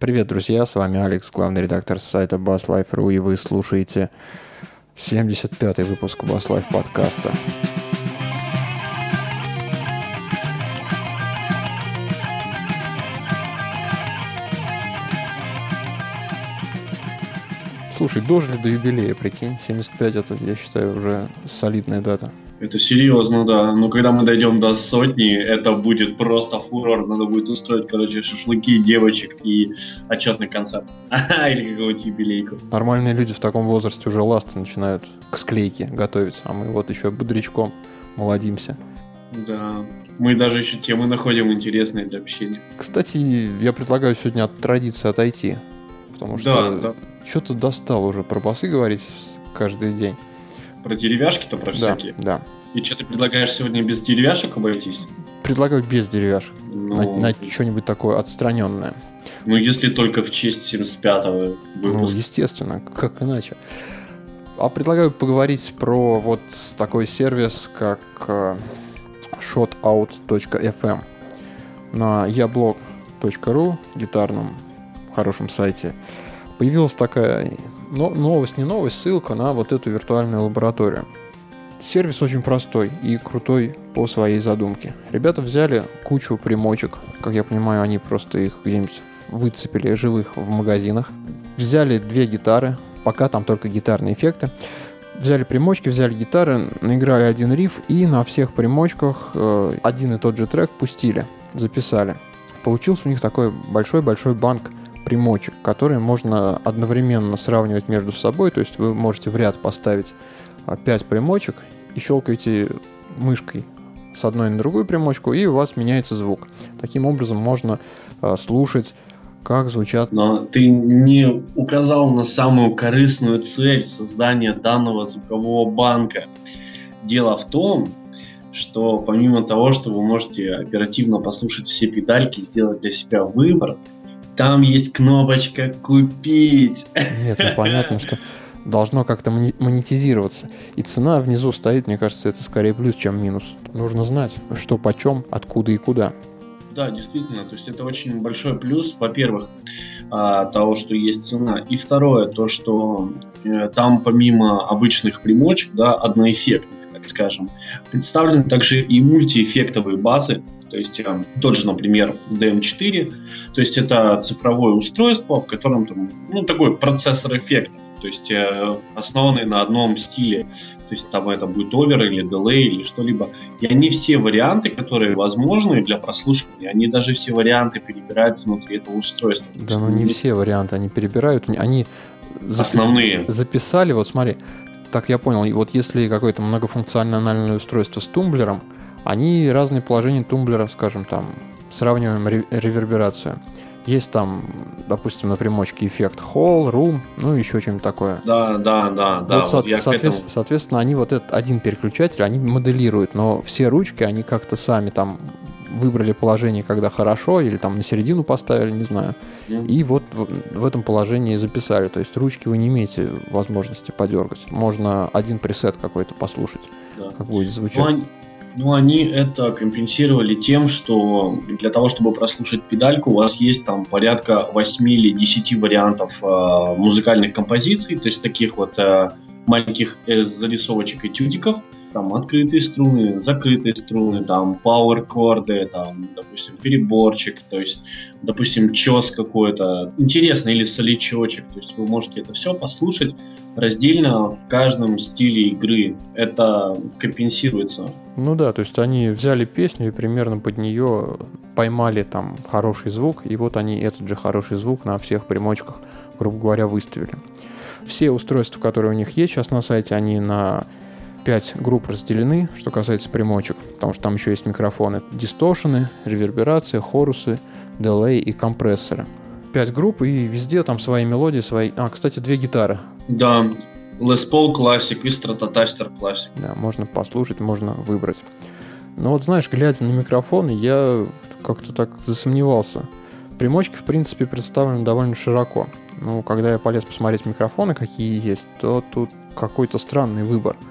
Привет, друзья, с вами Алекс, главный редактор сайта BassLife.ru, и вы слушаете 75-й выпуск BassLife подкаста. Слушай, дожили до юбилея, прикинь, 75 это, я считаю, уже солидная дата. Это серьезно, да. Но когда мы дойдем до сотни, это будет просто фурор. Надо будет устроить, короче, шашлыки, девочек и отчетный концерт. Или какого-нибудь юбилейку. Nормальные люди в таком возрасте уже ласты начинают к склейке готовить, а мы вот еще бодрячком молодимся. Да. Мы даже еще темы находим интересные для общения. Кстати, я предлагаю сегодня от традиции отойти. Потому что да, да. что-то достал уже про басы говорить каждый день. Про деревяшки-то, про всякие? Да. И что ты предлагаешь сегодня без деревяшек обойтись? Предлагаю без деревяшек. Ну... На, на что-нибудь такое отстраненное. Ну, если только в честь 75-го выпуска. Ну, естественно, как иначе. А предлагаю поговорить про вот такой сервис, как э, shotout.fm на yablog.ru, гитарном хорошем сайте. Появилась такая но новость не новость, ссылка на вот эту виртуальную лабораторию. Сервис очень простой и крутой по своей задумке. Ребята взяли кучу примочек, как я понимаю, они просто их где-нибудь выцепили живых в магазинах. Взяли две гитары, пока там только гитарные эффекты. Взяли примочки, взяли гитары, наиграли один риф и на всех примочках э, один и тот же трек пустили, записали. Получился у них такой большой-большой банк примочек, которые можно одновременно сравнивать между собой. То есть вы можете в ряд поставить 5 а, примочек и щелкаете мышкой с одной на другую примочку, и у вас меняется звук. Таким образом можно э, слушать, как звучат... Но ты не указал на самую корыстную цель создания данного звукового банка. Дело в том, что помимо того, что вы можете оперативно послушать все педальки, сделать для себя выбор, там есть кнопочка «Купить». Нет, ну понятно, что должно как-то монетизироваться. И цена внизу стоит, мне кажется, это скорее плюс, чем минус. Нужно знать, что почем, откуда и куда. Да, действительно, то есть это очень большой плюс, во-первых, а, того, что есть цена, и второе, то, что э, там помимо обычных примочек, да, одноэффектных, так скажем, представлены также и мультиэффектовые базы, то есть э, тот же, например, DM4, то есть это цифровое устройство, в котором там, ну, такой процессор эффектов, то есть э, основанный на одном стиле, то есть там это будет овер или delay или что-либо. И они все варианты, которые возможны для прослушивания, они даже все варианты перебирают внутри этого устройства. Да, но не все варианты они перебирают, они основные. записали, вот смотри, так я понял, и вот если какое-то многофункциональное устройство с тумблером, они разные положения тумблера, скажем, там, сравниваем реверберацию. Есть там, допустим, на примочке эффект Hall, Room, ну еще что-нибудь такое. Да, да, да, да. Вот, со- соответственно, соответственно, они вот этот один переключатель, они моделируют, но все ручки, они как-то сами там выбрали положение, когда хорошо, или там на середину поставили, не знаю. Mm. И вот в, в этом положении записали. То есть ручки вы не имеете возможности подергать. Можно один пресет какой-то послушать, да. как будет звучать. Ну, ну, они это компенсировали тем, что для того, чтобы прослушать педальку, у вас есть там порядка 8 или 10 вариантов э, музыкальных композиций, то есть таких вот э, маленьких э, зарисовочек этюдиков, там открытые струны, закрытые струны, там power корды, там, допустим, переборчик, то есть, допустим, чес какой-то, интересный или соличочек, то есть вы можете это все послушать раздельно в каждом стиле игры. Это компенсируется. Ну да, то есть они взяли песню и примерно под нее поймали там хороший звук, и вот они этот же хороший звук на всех примочках, грубо говоря, выставили. Все устройства, которые у них есть сейчас на сайте, они на 5 групп разделены, что касается примочек, потому что там еще есть микрофоны. Дистошены, реверберация, хорусы, дилей и компрессоры. 5 групп, и везде там свои мелодии, свои... А, кстати, две гитары. Да, Les Paul Classic и Stratocaster Classic. Да, можно послушать, можно выбрать. Но вот знаешь, глядя на микрофоны, я как-то так засомневался. Примочки, в принципе, представлены довольно широко. Ну, когда я полез посмотреть микрофоны, какие есть, то тут какой-то странный выбор –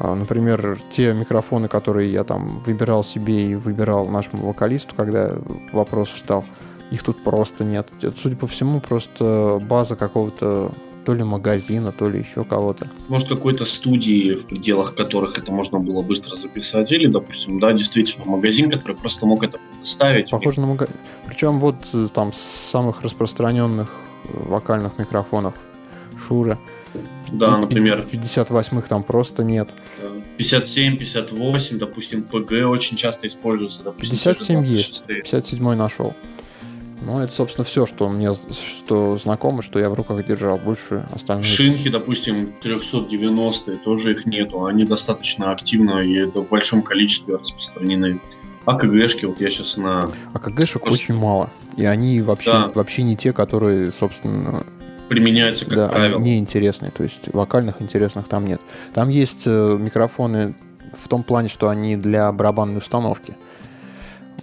например, те микрофоны, которые я там выбирал себе и выбирал нашему вокалисту, когда вопрос встал, Их тут просто нет. Это, судя по всему, просто база какого-то то ли магазина, то ли еще кого-то. Может, какой-то студии, в пределах которых это можно было быстро записать, или, допустим, да, действительно, магазин, который просто мог это ставить. Похоже на магазин. Причем вот э, там с самых распространенных э, вокальных микрофонов Шура. Да, например. 58-х там просто нет. 57, 58, допустим, PG очень часто используется. Допустим, 57 есть, 57 нашел. Ну, это, собственно, все, что мне что знакомо, что я в руках держал. Больше остальных... Шинки, допустим, 390 тоже их нету. Они достаточно активно и в большом количестве распространены. АКГшки, вот я сейчас на... АКГшек Просто... очень мало. И они вообще, да. вообще не те, которые, собственно... Применяются, как да, правило. Они неинтересные. То есть вокальных интересных там нет. Там есть э, микрофоны в том плане, что они для барабанной установки.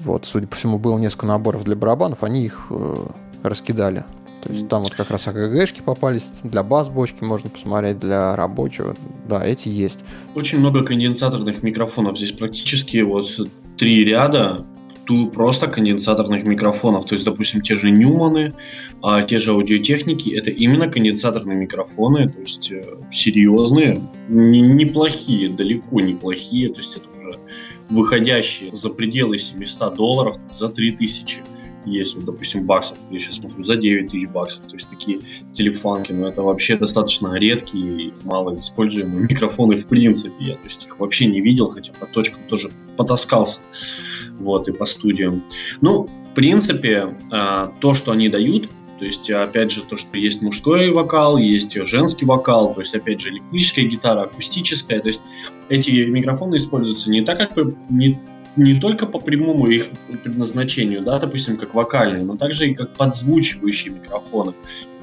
Вот, судя по всему, было несколько наборов для барабанов, они их э, раскидали. То есть там вот как раз АКГшки попались, для бас-бочки можно посмотреть, для рабочего. Да, эти есть. Очень много конденсаторных микрофонов. Здесь практически вот три ряда ту просто конденсаторных микрофонов. То есть, допустим, те же Ньюманы, а, те же аудиотехники, это именно конденсаторные микрофоны, то есть э, серьезные, не, неплохие, далеко неплохие, то есть это уже выходящие за пределы 700 долларов за 3000 есть, вот, допустим, баксов, я сейчас смотрю, за 9 тысяч баксов, то есть такие телефанки, но это вообще достаточно редкие и мало используемые микрофоны в принципе, я то есть их вообще не видел, хотя по точкам тоже потаскался, вот, и по студиям. Ну, в принципе, а, то, что они дают, то есть, опять же, то, что есть мужской вокал, есть женский вокал, то есть, опять же, электрическая гитара, акустическая. То есть, эти микрофоны используются не так, как не, не только по прямому их предназначению, да, допустим, как вокальные, но также и как подзвучивающие микрофоны.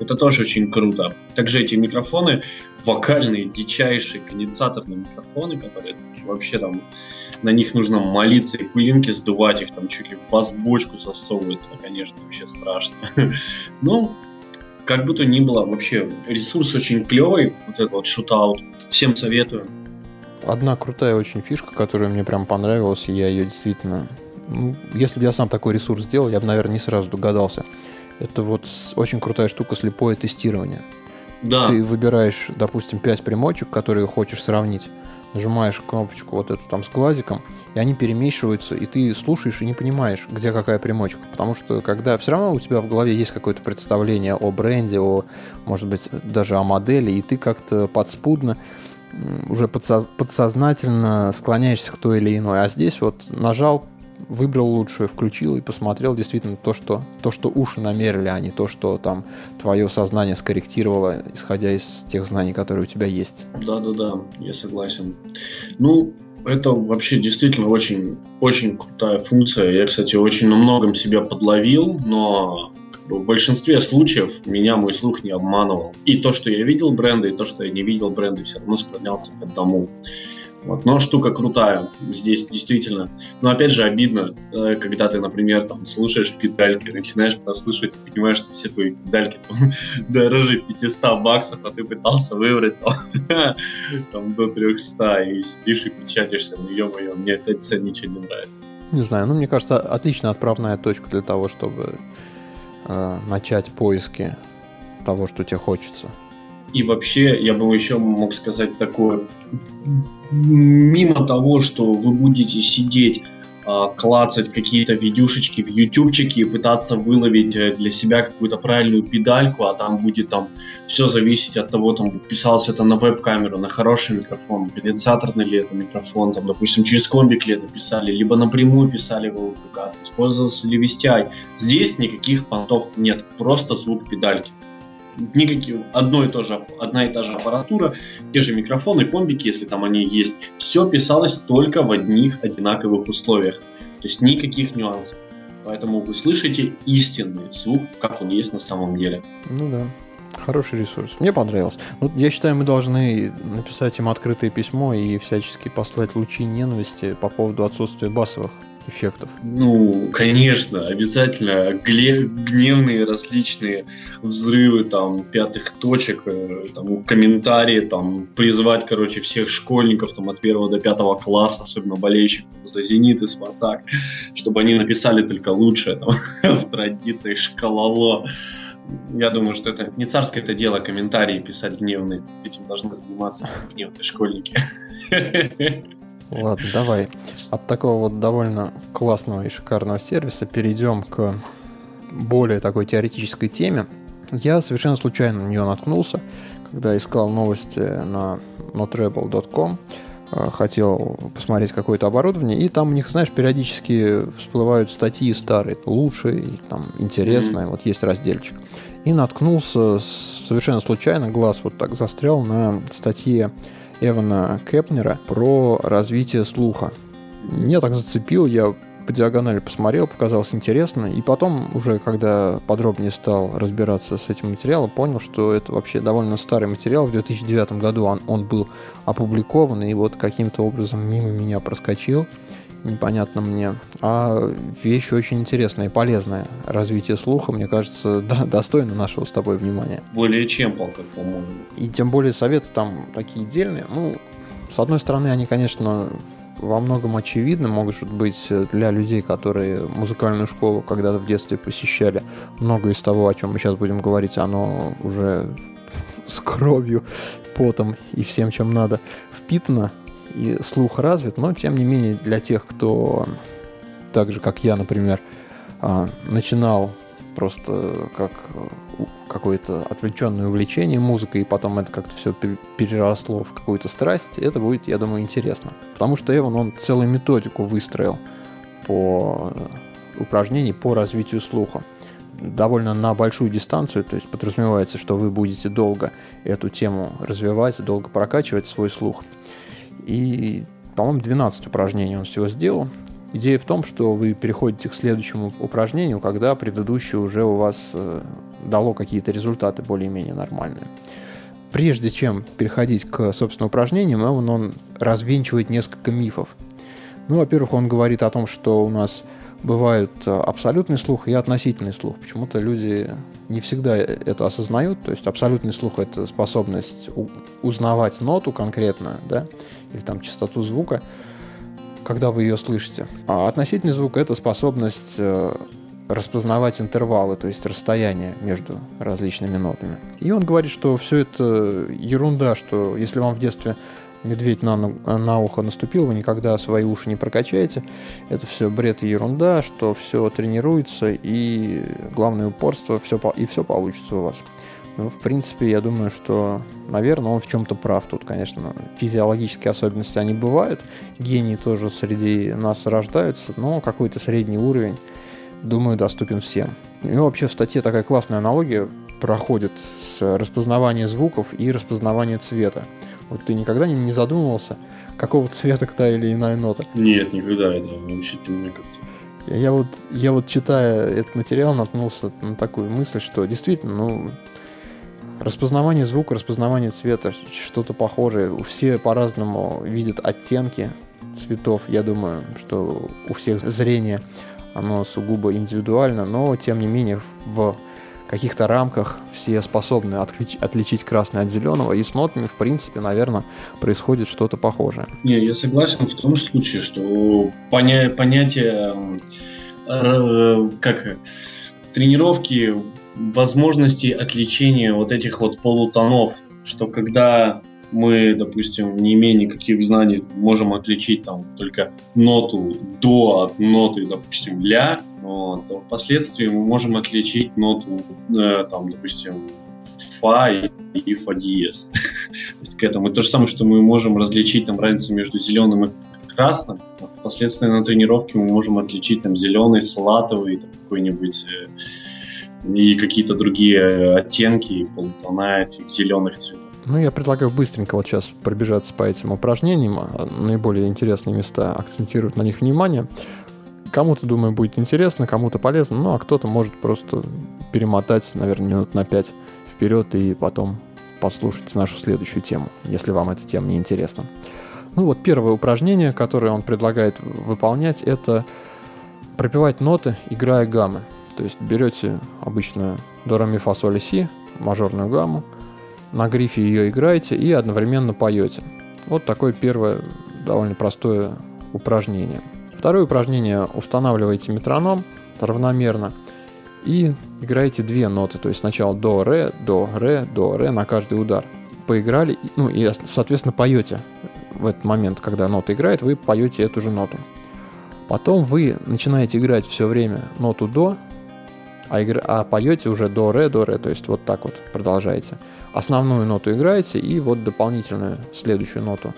Это тоже очень круто. Также эти микрофоны, вокальные, дичайшие конденсаторные микрофоны, которые вообще там на них нужно молиться и пылинки сдувать, их там чуть ли в бас-бочку засовывать, это, конечно, вообще страшно. Ну, как бы то ни было, вообще ресурс очень клевый, вот этот вот шутаут. Всем советую. Одна крутая очень фишка, которая мне прям понравилась, и я ее действительно... Ну, если бы я сам такой ресурс сделал, я бы, наверное, не сразу догадался. Это вот очень крутая штука слепое тестирование. Да. Ты выбираешь, допустим, 5 примочек, которые хочешь сравнить нажимаешь кнопочку вот эту там с глазиком, и они перемешиваются, и ты слушаешь и не понимаешь, где какая примочка. Потому что когда все равно у тебя в голове есть какое-то представление о бренде, о, может быть, даже о модели, и ты как-то подспудно уже подсознательно склоняешься к той или иной. А здесь вот нажал, выбрал лучшее, включил и посмотрел действительно то, что, то, что уши намерили, а не то, что там твое сознание скорректировало, исходя из тех знаний, которые у тебя есть. Да-да-да, я согласен. Ну, это вообще действительно очень, очень крутая функция. Я, кстати, очень на многом себя подловил, но в большинстве случаев меня мой слух не обманывал. И то, что я видел бренды, и то, что я не видел бренды, все равно склонялся к одному. Вот. Но штука крутая. Здесь действительно. Но опять же обидно, э, когда ты, например, там слушаешь педальки, начинаешь прослушивать понимаешь, что все твои педальки там, дороже 500 баксов, а ты пытался выбрать там, там до 300 и сидишь и печатаешься, ну ё-моё, мне опять цена ничего не нравится. Не знаю, ну мне кажется, отличная отправная точка для того, чтобы э, начать поиски того, что тебе хочется. И вообще, я бы еще мог сказать такое, мимо того, что вы будете сидеть, клацать какие-то видюшечки в ютубчике и пытаться выловить э, для себя какую-то правильную педальку, а там будет там все зависеть от того, там писалось это на веб-камеру, на хороший микрофон, конденсаторный ли это микрофон, там, допустим, через комбик ли это писали, либо напрямую писали в ОПК, использовался ли VSTI. Здесь никаких понтов нет, просто звук педальки никаких, одно и то же, одна и та же аппаратура, те же микрофоны, комбики, если там они есть. Все писалось только в одних одинаковых условиях. То есть никаких нюансов. Поэтому вы слышите истинный звук, как он есть на самом деле. Ну да. Хороший ресурс. Мне понравилось. Ну, я считаю, мы должны написать им открытое письмо и всячески послать лучи ненависти по поводу отсутствия басовых эффектов? Ну, конечно, обязательно. Гневные различные взрывы там пятых точек, э, там, комментарии, там, призвать, короче, всех школьников там от первого до пятого класса, особенно болельщиков за «Зенит» и «Спартак», чтобы они написали только лучшее там, в традициях шкалово. Я думаю, что это не царское это дело комментарии писать гневные. Этим должны заниматься гневные школьники. Ладно, давай. От такого вот довольно классного и шикарного сервиса перейдем к более такой теоретической теме. Я совершенно случайно на нее наткнулся, когда искал новости на notrebel.com э, хотел посмотреть какое-то оборудование, и там у них, знаешь, периодически всплывают статьи старые, лучшие, там, интересные, mm-hmm. вот есть разделчик. И наткнулся совершенно случайно, глаз вот так застрял на статье Эвана Кепнера про развитие слуха. Меня так зацепил, я по диагонали посмотрел, показалось интересно, и потом уже, когда подробнее стал разбираться с этим материалом, понял, что это вообще довольно старый материал. В 2009 году он, он был опубликован, и вот каким-то образом мимо меня проскочил непонятно мне. А вещь очень интересная и полезная. Развитие слуха, мне кажется, да, достойно нашего с тобой внимания. Более чем, по-моему. И тем более советы там такие дельные. Ну, с одной стороны, они, конечно, во многом очевидны, могут быть для людей, которые музыкальную школу когда-то в детстве посещали. Много из того, о чем мы сейчас будем говорить, оно уже с кровью, потом и всем, чем надо, впитано и слух развит, но тем не менее для тех, кто так же, как я, например, а, начинал просто как э, какое-то отвлеченное увлечение музыкой, и потом это как-то все переросло в какую-то страсть, это будет, я думаю, интересно. Потому что Эван, он целую методику выстроил по э, упражнений по развитию слуха. Довольно на большую дистанцию, то есть подразумевается, что вы будете долго эту тему развивать, долго прокачивать свой слух. И, по-моему, 12 упражнений он всего сделал. Идея в том, что вы переходите к следующему упражнению, когда предыдущее уже у вас э, дало какие-то результаты более-менее нормальные. Прежде чем переходить к, собственно, упражнениям, он, он развенчивает несколько мифов. Ну, во-первых, он говорит о том, что у нас бывают э, абсолютный слух и относительный слух. Почему-то люди не всегда это осознают. То есть абсолютный слух — это способность узнавать ноту конкретно, да, или там частоту звука, когда вы ее слышите. А относительный звук — это способность э, распознавать интервалы, то есть расстояние между различными нотами. И он говорит, что все это ерунда, что если вам в детстве медведь на, на ухо наступил, вы никогда свои уши не прокачаете. Это все бред и ерунда, что все тренируется, и главное упорство, все, и все получится у вас. Ну, в принципе, я думаю, что, наверное, он в чем-то прав. Тут, конечно, физиологические особенности, они бывают. Гении тоже среди нас рождаются, но какой-то средний уровень, думаю, доступен всем. И вообще в статье такая классная аналогия проходит с распознавания звуков и распознавания цвета. Вот ты никогда не, задумывался, какого цвета та или иная нота? Нет, никогда. Это вообще не как-то. Я вот, я вот читая этот материал наткнулся на такую мысль, что действительно, ну, распознавание звука, распознавание цвета, что-то похожее. Все по-разному видят оттенки цветов. Я думаю, что у всех зрение, оно сугубо индивидуально, но тем не менее в каких-то рамках все способны отлич, отличить красное от зеленого, и с нотами, в принципе, наверное, происходит что-то похожее. Не, я согласен в том случае, что поня понятие э, как тренировки возможности отличения вот этих вот полутонов, что когда мы, допустим, не имея никаких знаний, можем отличить там только ноту до от ноты, допустим, ля, вот, то впоследствии мы можем отличить ноту, э, там, допустим, фа и, и фа диез. то есть к этому. И то же самое, что мы можем различить там разницу между зеленым и красным, а впоследствии на тренировке мы можем отличить там зеленый, салатовый, какой-нибудь э, и какие-то другие оттенки, полутона этих зеленых цветов. Ну, я предлагаю быстренько вот сейчас пробежаться по этим упражнениям, а, наиболее интересные места, акцентировать на них внимание. Кому-то, думаю, будет интересно, кому-то полезно, ну, а кто-то может просто перемотать, наверное, минут на 5 вперед и потом послушать нашу следующую тему, если вам эта тема не интересна. Ну вот первое упражнение, которое он предлагает выполнять, это пропевать ноты, играя гаммы. То есть берете обычную до, ре, ми, фа, соль, си, мажорную гамму, на грифе ее играете и одновременно поете. Вот такое первое довольно простое упражнение. Второе упражнение устанавливаете метроном равномерно и играете две ноты, то есть сначала до, ре, до, ре, до, ре на каждый удар. Поиграли, ну и, соответственно, поете в этот момент, когда нота играет, вы поете эту же ноту. Потом вы начинаете играть все время ноту до, а, игр... а поете уже до, ре, до, ре, то есть вот так вот продолжаете. Основную ноту играете и вот дополнительную следующую ноту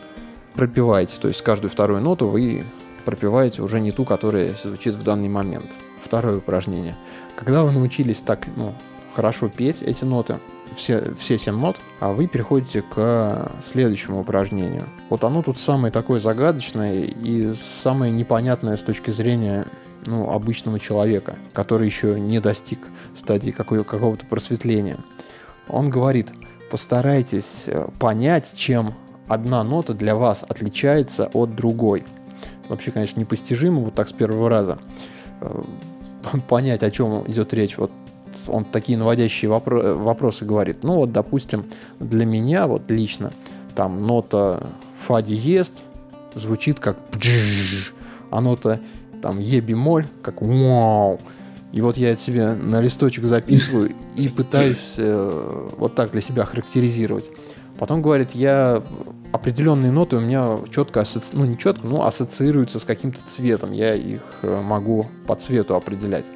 пропиваете, то есть каждую вторую ноту вы пропиваете уже не ту, которая звучит в данный момент. Второе упражнение. Когда вы научились так ну, хорошо петь эти ноты, все, все 7 нот, а вы переходите к следующему упражнению. Вот оно тут самое такое загадочное и самое непонятное с точки зрения ну, обычного человека, который еще не достиг стадии какого-то просветления. Он говорит, постарайтесь э, понять, чем одна нота для вас отличается от другой. Вообще, конечно, непостижимо вот так с первого раза э, понять, о чем идет речь. Вот он такие наводящие вопро- вопросы говорит. Ну вот, допустим, для меня вот лично там нота фа диез звучит как а нота там е бемоль как вау. И вот я себе на листочек записываю и пытаюсь э, вот так для себя характеризировать. Потом говорит, я определенные ноты у меня четко, асоци... ну не четко, но ассоциируются с каким-то цветом. Я их э, могу по цвету определять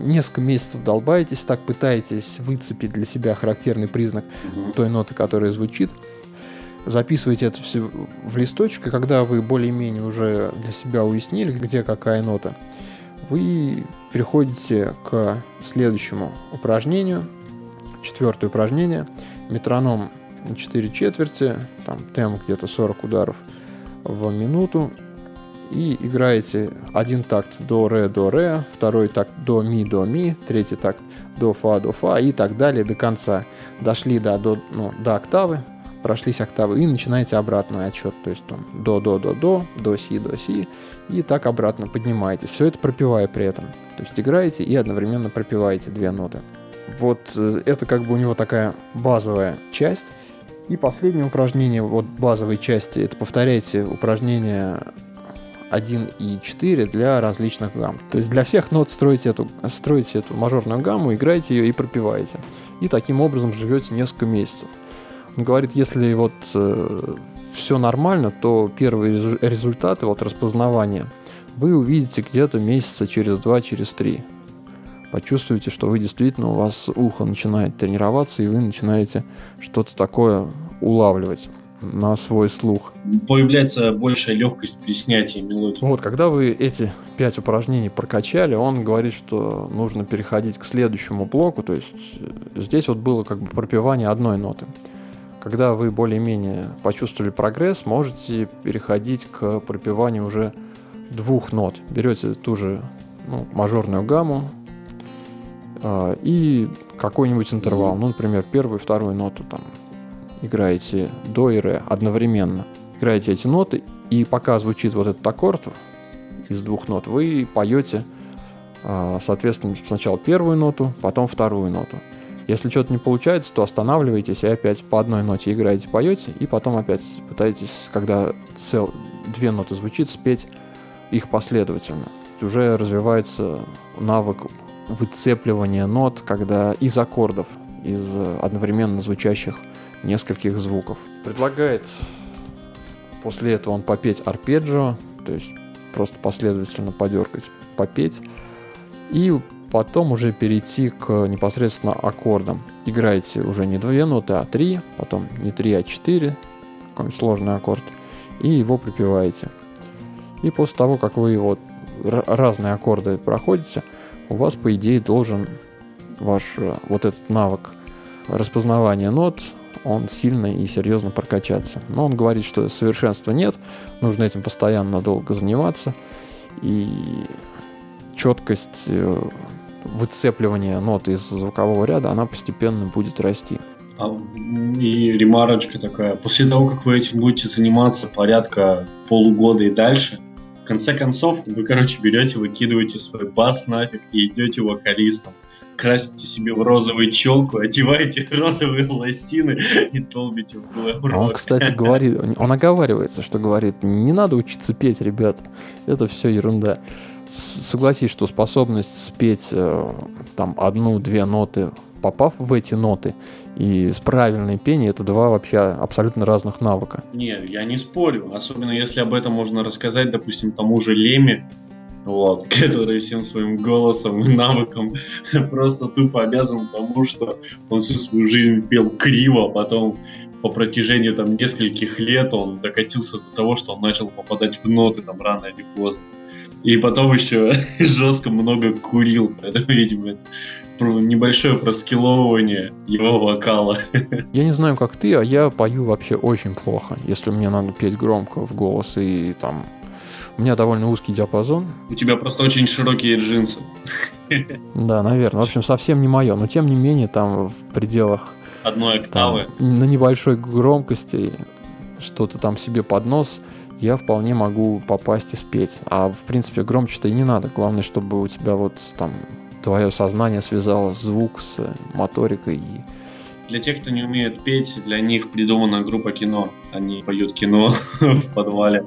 несколько месяцев долбаетесь, так пытаетесь выцепить для себя характерный признак угу. той ноты, которая звучит. Записываете это все в листочек, и когда вы более-менее уже для себя уяснили, где какая нота, вы переходите к следующему упражнению. Четвертое упражнение. Метроном 4 четверти, там темп где-то 40 ударов в минуту и играете один такт до ре до ре, второй такт до ми до ми, третий такт до фа до фа и так далее до конца. Дошли до, до, ну, до октавы, прошлись октавы и начинаете обратный отсчет, то есть там до до до до, до си до си и так обратно поднимаетесь. Все это пропивая при этом. То есть играете и одновременно пропиваете две ноты. Вот э, это как бы у него такая базовая часть. И последнее упражнение вот базовой части, это повторяйте упражнение 1 и 4 для различных гамм. То есть для всех нот строите эту, строите эту мажорную гамму, играете ее и пропиваете. И таким образом живете несколько месяцев. Говорит, если вот э, все нормально, то первые результаты вот распознавания вы увидите где-то месяца через два, через три. Почувствуете, что вы действительно, у вас ухо начинает тренироваться, и вы начинаете что-то такое улавливать на свой слух. Появляется большая легкость при снятии мелодии. Вот, когда вы эти пять упражнений прокачали, он говорит, что нужно переходить к следующему блоку, то есть э, здесь вот было как бы пропивание одной ноты. Когда вы более-менее почувствовали прогресс, можете переходить к пропиванию уже двух нот. Берете ту же ну, мажорную гамму э, и какой-нибудь интервал, ну, например, первую и вторую ноту там играете до и ре одновременно. Играете эти ноты, и пока звучит вот этот аккорд из двух нот, вы поете, а, соответственно, сначала первую ноту, потом вторую ноту. Если что-то не получается, то останавливаетесь и опять по одной ноте играете, поете, и потом опять пытаетесь, когда цел, две ноты звучит, спеть их последовательно. Уже развивается навык выцепливания нот, когда из аккордов, из одновременно звучащих нескольких звуков. Предлагает после этого он попеть арпеджио, то есть просто последовательно подергать, попеть. И потом уже перейти к непосредственно аккордам. Играете уже не две ноты, а три, потом не три, а четыре, какой-нибудь сложный аккорд, и его припеваете. И после того, как вы вот разные аккорды проходите, у вас, по идее, должен ваш э, вот этот навык распознавания нот он сильно и серьезно прокачаться. Но он говорит, что совершенства нет, нужно этим постоянно долго заниматься, и четкость выцепливания нот из звукового ряда, она постепенно будет расти. А, и ремарочка такая, после того, как вы этим будете заниматься порядка полугода и дальше, конце концов, вы, короче, берете, выкидываете свой бас нафиг и идете вокалистом красите себе в розовую челку, одеваете розовые лосины и толбите в глэм Он, кстати, говорит, он оговаривается, что говорит, не надо учиться петь, ребят, это все ерунда. Согласись, что способность спеть э, там одну-две ноты, попав в эти ноты, и с правильной пением это два вообще абсолютно разных навыка. Не, я не спорю. Особенно если об этом можно рассказать, допустим, тому же Леме, вот, который всем своим голосом и навыком просто тупо обязан тому, что он всю свою жизнь пел криво, а потом по протяжении там нескольких лет он докатился до того, что он начал попадать в ноты там рано или поздно. И потом еще жестко много курил, поэтому, видимо, небольшое проскиловывание его вокала. Я не знаю, как ты, а я пою вообще очень плохо. Если мне надо петь громко в голос и там у меня довольно узкий диапазон. У тебя просто очень широкие джинсы. Да, наверное. В общем, совсем не мое. Но тем не менее, там в пределах... Одной октавы. Там, на небольшой громкости что-то там себе под нос я вполне могу попасть и спеть. А в принципе громче-то и не надо. Главное, чтобы у тебя вот там твое сознание связало звук с моторикой и для тех, кто не умеет петь, для них придумана группа кино. Они поют кино в подвале.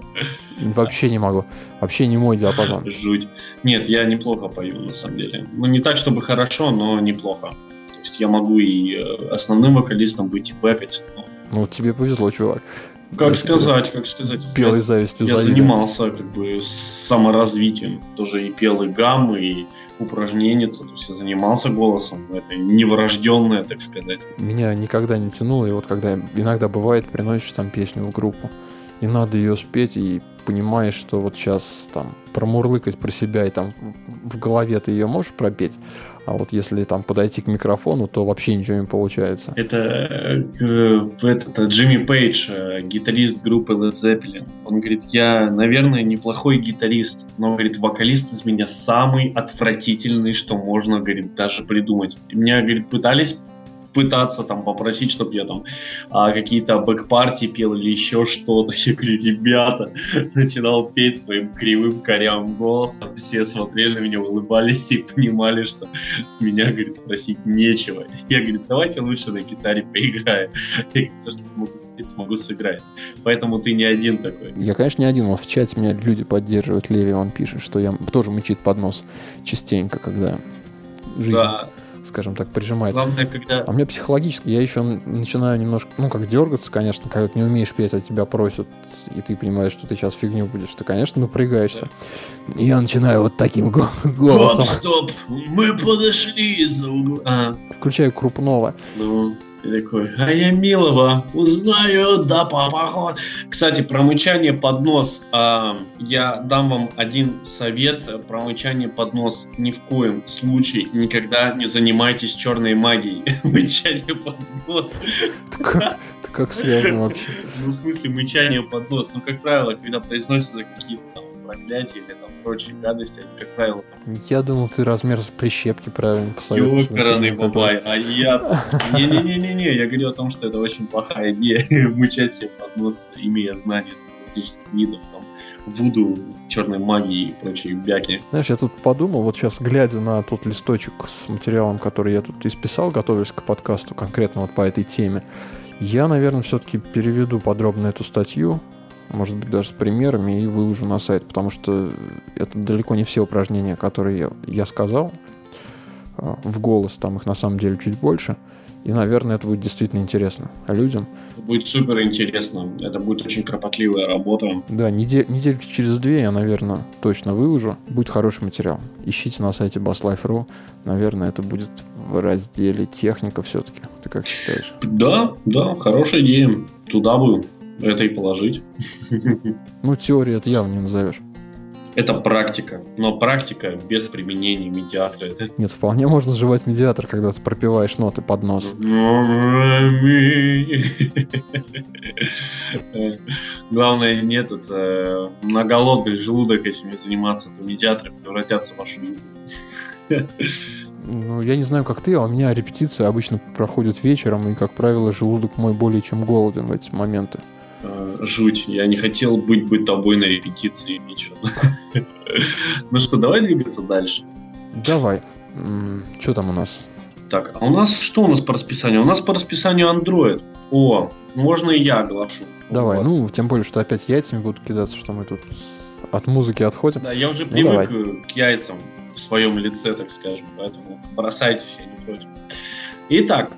Вообще не могу. Вообще не мой диапазон. Жуть. Нет, я неплохо пою, на самом деле. Ну, не так, чтобы хорошо, но неплохо. То есть я могу и э, основным вокалистом быть, и бэкать. Ну, тебе повезло, чувак. Как сказать, как сказать. Белой завистью Я занимался как бы саморазвитием. Тоже и пел и гаммы, и упражненница, то есть я занимался голосом, это неврожденное, так сказать. Меня никогда не тянуло, и вот когда иногда бывает, приносишь там песню в группу, и надо ее спеть, и понимаешь, что вот сейчас там промурлыкать про себя, и там в голове ты ее можешь пропеть, а вот если там подойти к микрофону, то вообще ничего не получается. Это э, этот, э, Джимми Пейдж, э, гитарист группы Led Zeppelin. Он говорит, я, наверное, неплохой гитарист, но, говорит, вокалист из меня самый отвратительный, что можно, говорит, даже придумать. И меня, говорит, пытались пытаться там попросить, чтобы я там а, какие-то бэк-партии пел или еще что-то. Я говорю, ребята, начинал петь своим кривым корявым голосом. Все смотрели на меня, улыбались и понимали, что с меня, говорит, просить нечего. Я говорю, давайте лучше на гитаре поиграем. Я говорю, все, что могу спеть, смогу сыграть. Поэтому ты не один такой. Я, конечно, не один. В чате меня люди поддерживают. Леви, он пишет, что я тоже мычит под нос частенько, когда жизнь да скажем так, прижимает. Главное, когда... А мне психологически, я еще начинаю немножко, ну, как дергаться, конечно, когда ты не умеешь петь, а тебя просят, и ты понимаешь, что ты сейчас фигню будешь, ты, конечно, напрягаешься. И я начинаю вот таким голосом. Стоп, стоп, мы подошли из-за угла. А. Включаю крупного. Ну. И такой, а я милого узнаю, да, папа. Кстати, про мычание под нос. А, я дам вам один совет про мычание под нос. Ни в коем случае никогда не занимайтесь черной магией. Мычание под нос. Как связано вообще? Ну, в смысле, мычание под нос. Ну, как правило, когда произносятся какие-то проклятия или там прочие гадости, как правило, там... Я думал, ты размер прищепки правильно посоветовал. Ёкарный бабай, а я... Не-не-не-не-не, я говорю о том, что это очень плохая идея, мычать себе под нос, имея знания различных видов, там, вуду, черной магии и прочие бяки. Знаешь, я тут подумал, вот сейчас, глядя на тот листочек с материалом, который я тут исписал, готовясь к подкасту, конкретно вот по этой теме, я, наверное, все-таки переведу подробно эту статью, может быть, даже с примерами, и выложу на сайт, потому что это далеко не все упражнения, которые я, я сказал а, в голос, там их на самом деле чуть больше. И, наверное, это будет действительно интересно людям. Это будет супер интересно. Это будет очень кропотливая работа. Да, недель, недельки через две я, наверное, точно выложу. Будет хороший материал. Ищите на сайте basslife.ru. Наверное, это будет в разделе техника все-таки. Ты как считаешь? Да, да, хорошая идея. Туда бы это и положить. Ну, теория это явно не назовешь. Это практика, но практика без применения медиатора. Это... Нет, вполне можно сживать медиатор, когда ты пропиваешь ноты под нос. Главное нет это на голодный желудок этим заниматься, то медиаторы превратятся в вашу ну, я не знаю, как ты, а у меня репетиция обычно проходит вечером, и, как правило, желудок мой более чем голоден в эти моменты. Жуть. Я не хотел быть бы тобой на репетиции вечером. Ну что, давай двигаться дальше. Давай. Что там у нас? Так, а у нас что у нас по расписанию? У нас по расписанию Android. О, можно и я оглашу. Давай, вот. ну, тем более, что опять яйцами будут кидаться, что мы тут от музыки отходим. Да, я уже ну, привык давай. к яйцам в своем лице, так скажем, поэтому бросайтесь, я не против. Итак,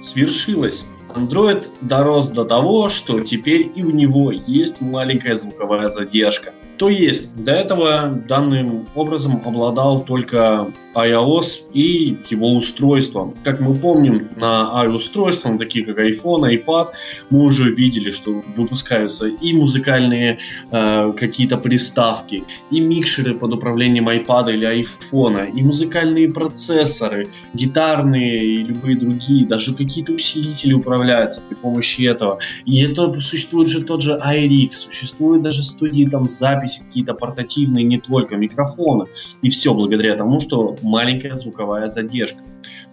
свершилось. Android дорос до того, что теперь и у него есть маленькая звуковая задержка – то есть до этого данным образом обладал только iOS и его устройством. Как мы помним, на i-устройствах, такие как iPhone, iPad, мы уже видели, что выпускаются и музыкальные э, какие-то приставки, и микшеры под управлением iPad или iPhone, и музыкальные процессоры, гитарные и любые другие, даже какие-то усилители управляются при помощи этого. И это существует же тот же iRig, существует даже студии там записи записи какие-то портативные, не только микрофоны. И все благодаря тому, что маленькая звуковая задержка.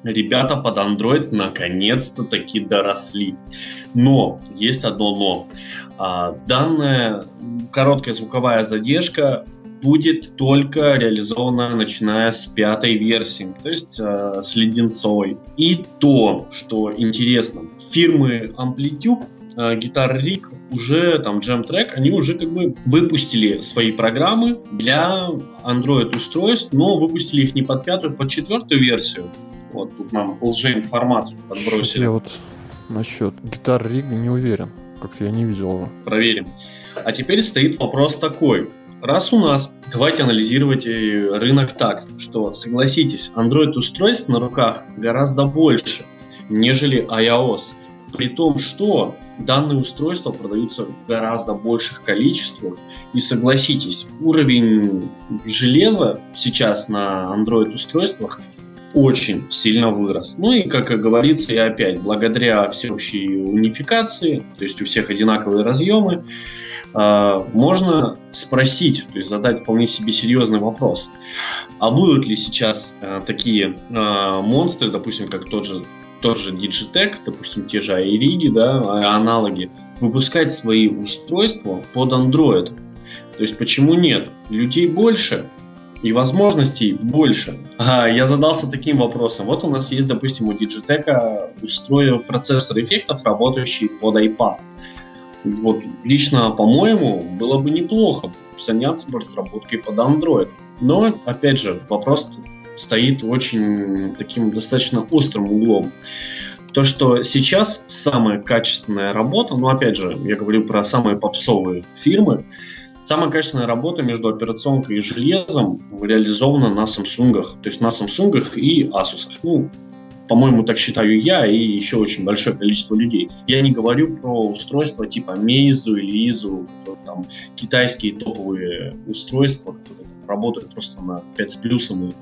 Ребята под Android наконец-то таки доросли. Но, есть одно но. А, данная короткая звуковая задержка будет только реализована начиная с пятой версии, то есть э, с леденцовой. И то, что интересно, фирмы Amplitude Guitar Rig уже там Jam Track, они уже как бы выпустили свои программы для Android устройств, но выпустили их не под пятую, а под четвертую версию. Вот тут нам лжеинформацию подбросили. Я вот насчет Guitar Rig не уверен, как-то я не видел его. Проверим. А теперь стоит вопрос такой. Раз у нас, давайте анализировать э, рынок так, что, согласитесь, Android-устройств на руках гораздо больше, нежели iOS. При том, что данные устройства продаются в гораздо больших количествах. И согласитесь, уровень железа сейчас на Android-устройствах очень сильно вырос. Ну и, как говорится, и опять, благодаря всеобщей унификации, то есть у всех одинаковые разъемы, а, можно спросить, то есть задать вполне себе серьезный вопрос. А будут ли сейчас а, такие а, монстры, допустим, как тот же тот же Digitech, допустим, те же iRig, да, аналоги, выпускать свои устройства под Android. То есть почему нет? Людей больше, и возможностей больше. А, я задался таким вопросом. Вот у нас есть, допустим, у Digitech устройство процессор эффектов, работающий под iPad. Вот лично, по-моему, было бы неплохо заняться разработкой под Android. Но, опять же, вопрос стоит очень таким достаточно острым углом. То, что сейчас самая качественная работа, ну, опять же, я говорю про самые попсовые фирмы, самая качественная работа между операционкой и железом реализована на Samsung. То есть на Samsung и Asus. Ну, по-моему, так считаю я и еще очень большое количество людей. Я не говорю про устройства типа Meizu или Izu, там китайские топовые устройства, которые работают просто на 5 с плюсом и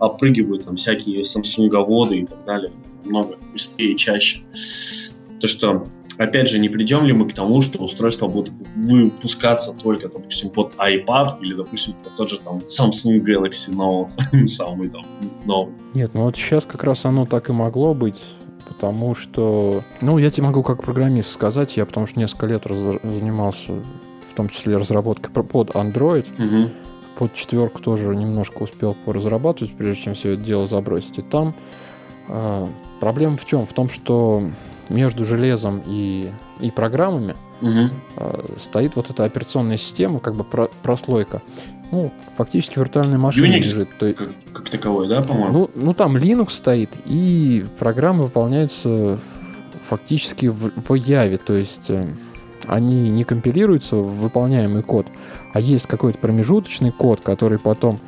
опрыгивают там всякие Samsung-воды и так далее много быстрее и чаще. То, что опять же, не придем ли мы к тому, что устройства будут выпускаться только, допустим, под iPad или, допустим, под тот же там Samsung Galaxy Note, самый там новый. Нет, ну вот сейчас как раз оно так и могло быть, потому что, ну, я тебе могу как программист сказать, я потому что несколько лет раз, занимался в том числе разработкой под Android, угу под четверку тоже немножко успел поразрабатывать, прежде чем все это дело забросить. И там э, проблема в чем? В том, что между железом и, и программами угу. э, стоит вот эта операционная система, как бы про, прослойка. Ну, фактически виртуальная машина Unix лежит. То есть, как, как таковой, да, по-моему? Ну, ну, там Linux стоит, и программы выполняются фактически в, в Яве, то есть э, они не компилируются в выполняемый код, а есть какой-то промежуточный код, который потом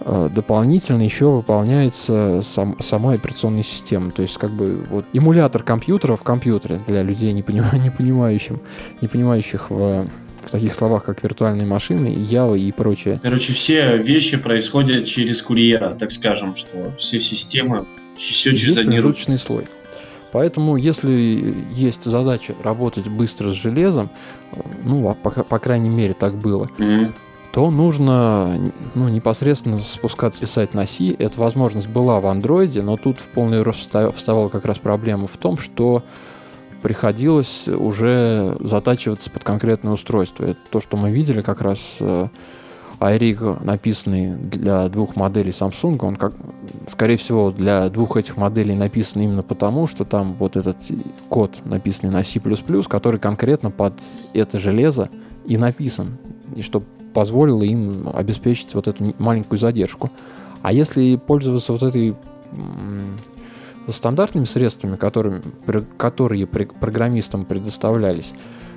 э, дополнительно еще выполняется сам, самой операционной системой. То есть, как бы, вот эмулятор компьютера в компьютере для людей, не, поним, не, понимающим, не понимающих в, в таких словах, как виртуальные машины, Java и прочее. Короче, все вещи происходят через курьера, так скажем, что все системы, все через один промежуточный слой. Поэтому, если есть задача работать быстро с железом, ну, а по, по крайней мере, так было, mm-hmm. то нужно ну, непосредственно спускаться писать на C. Эта возможность была в андроиде, но тут в полный рост вставала как раз проблема в том, что приходилось уже затачиваться под конкретное устройство. Это то, что мы видели как раз э, iRig, написанный для двух моделей Samsung, он, как, скорее всего, для двух этих моделей написан именно потому, что там вот этот код, написанный на C++, который конкретно под это железо и написан, и что позволило им обеспечить вот эту маленькую задержку. А если пользоваться вот этой стандартными средствами, которыми, которые программистам предоставлялись,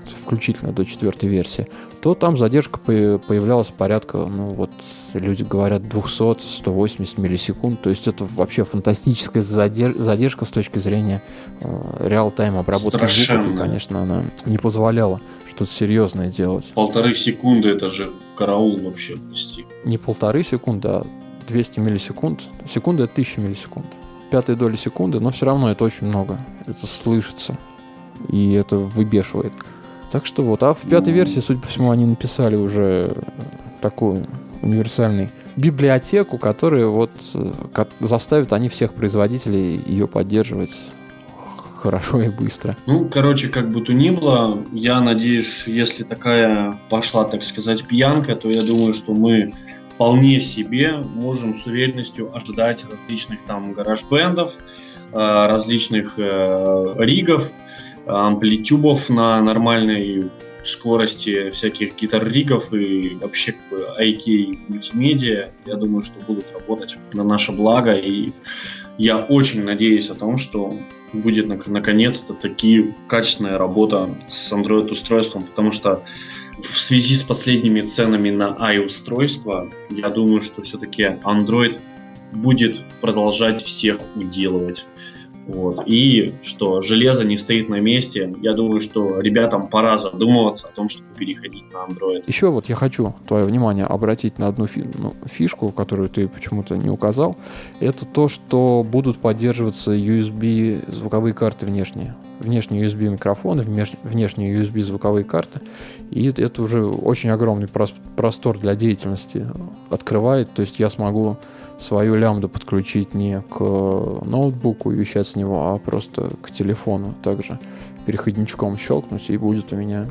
включительно до четвертой версии, то там задержка появлялась порядка, ну вот люди говорят 200-180 миллисекунд, то есть это вообще фантастическая задержка с точки зрения э, реал-тайм обработки звуков, и, конечно, она не позволяла что-то серьезное делать. Полторы секунды это же караул вообще почти. Не полторы секунды, а 200 миллисекунд. Секунда это 1000 миллисекунд. Пятая доля секунды, но все равно это очень много. Это слышится. И это выбешивает. Так что вот, а в пятой версии, судя по всему, они написали уже такую универсальную библиотеку, которая вот заставит они всех производителей ее поддерживать хорошо и быстро. Ну, короче, как бы то ни было, я надеюсь, если такая пошла, так сказать, пьянка, то я думаю, что мы вполне себе можем с уверенностью ожидать различных там гараж-бендов, э, различных э, ригов, амплитюбов на нормальной скорости всяких гитар-ригов и вообще как бы IK мультимедиа, я думаю, что будут работать на наше благо. И я очень надеюсь о том, что будет наконец-то таки качественная работа с Android-устройством, потому что в связи с последними ценами на i-устройства, я думаю, что все-таки Android будет продолжать всех уделывать. Вот. И что железо не стоит на месте. Я думаю, что ребятам пора задумываться о том, чтобы переходить на Android. Еще вот я хочу твое внимание обратить на одну ну, фишку, которую ты почему-то не указал. Это то, что будут поддерживаться USB звуковые карты внешние. Внешние USB микрофоны, внешние USB звуковые карты. И это уже очень огромный простор для деятельности открывает. То есть я смогу свою лямбду подключить не к ноутбуку и вещать с него, а просто к телефону также переходничком щелкнуть, и будет у меня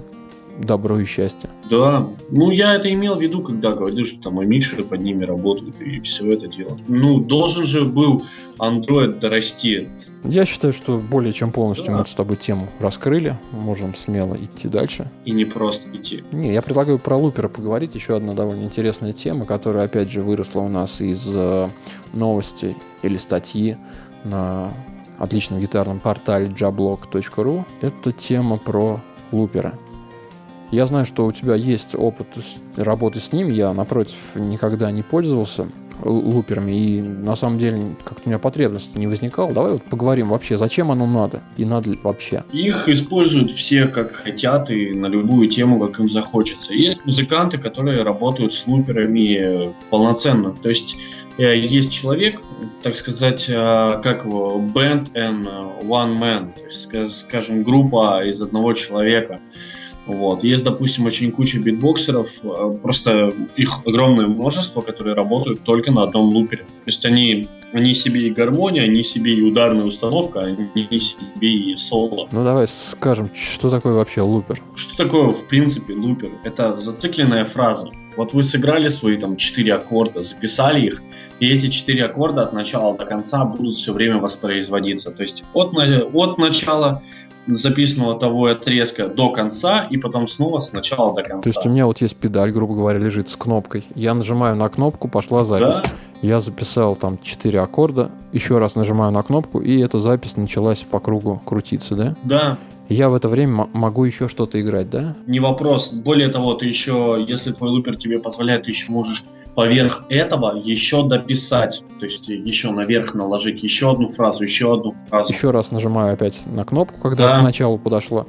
добро и счастье. Да, ну я это имел в виду, когда говорил, что там эмишеры под ними работают и все это дело. Ну, должен же был Android дорасти. Я считаю, что более чем полностью да. мы с тобой тему раскрыли. Можем смело идти дальше. И не просто идти. Не, я предлагаю про лупера поговорить. Еще одна довольно интересная тема, которая, опять же, выросла у нас из э, новости или статьи на отличном гитарном портале jablog.ru. Это тема про лупера. Я знаю, что у тебя есть опыт работы с ним. Я, напротив, никогда не пользовался луперами, и на самом деле как-то у меня потребности не возникало. Давай вот поговорим вообще, зачем оно надо и надо ли вообще. Их используют все как хотят и на любую тему, как им захочется. Есть музыканты, которые работают с луперами полноценно. То есть э, есть человек, так сказать, э, как его, band and one man, то есть, скажем, группа из одного человека. Вот. Есть, допустим, очень куча битбоксеров, э, просто их огромное множество, которые работают только на одном лупере. То есть они, они себе и гармония, они себе и ударная установка, они себе и соло. Ну давай скажем, что такое вообще лупер? Что такое, в принципе, лупер? Это зацикленная фраза. Вот вы сыграли свои там четыре аккорда, записали их, и эти четыре аккорда от начала до конца будут все время воспроизводиться. То есть от, от начала записанного того отрезка до конца, и потом снова с начала до конца. То есть у меня вот есть педаль, грубо говоря, лежит с кнопкой. Я нажимаю на кнопку, пошла запись. Да? Я записал там 4 аккорда, еще раз нажимаю на кнопку, и эта запись началась по кругу крутиться, да? Да. Я в это время могу еще что-то играть, да? Не вопрос. Более того, ты еще, если твой лупер тебе позволяет, ты еще можешь поверх этого еще дописать, то есть еще наверх наложить еще одну фразу, еще одну фразу. Еще раз нажимаю опять на кнопку, когда да. к началу подошло.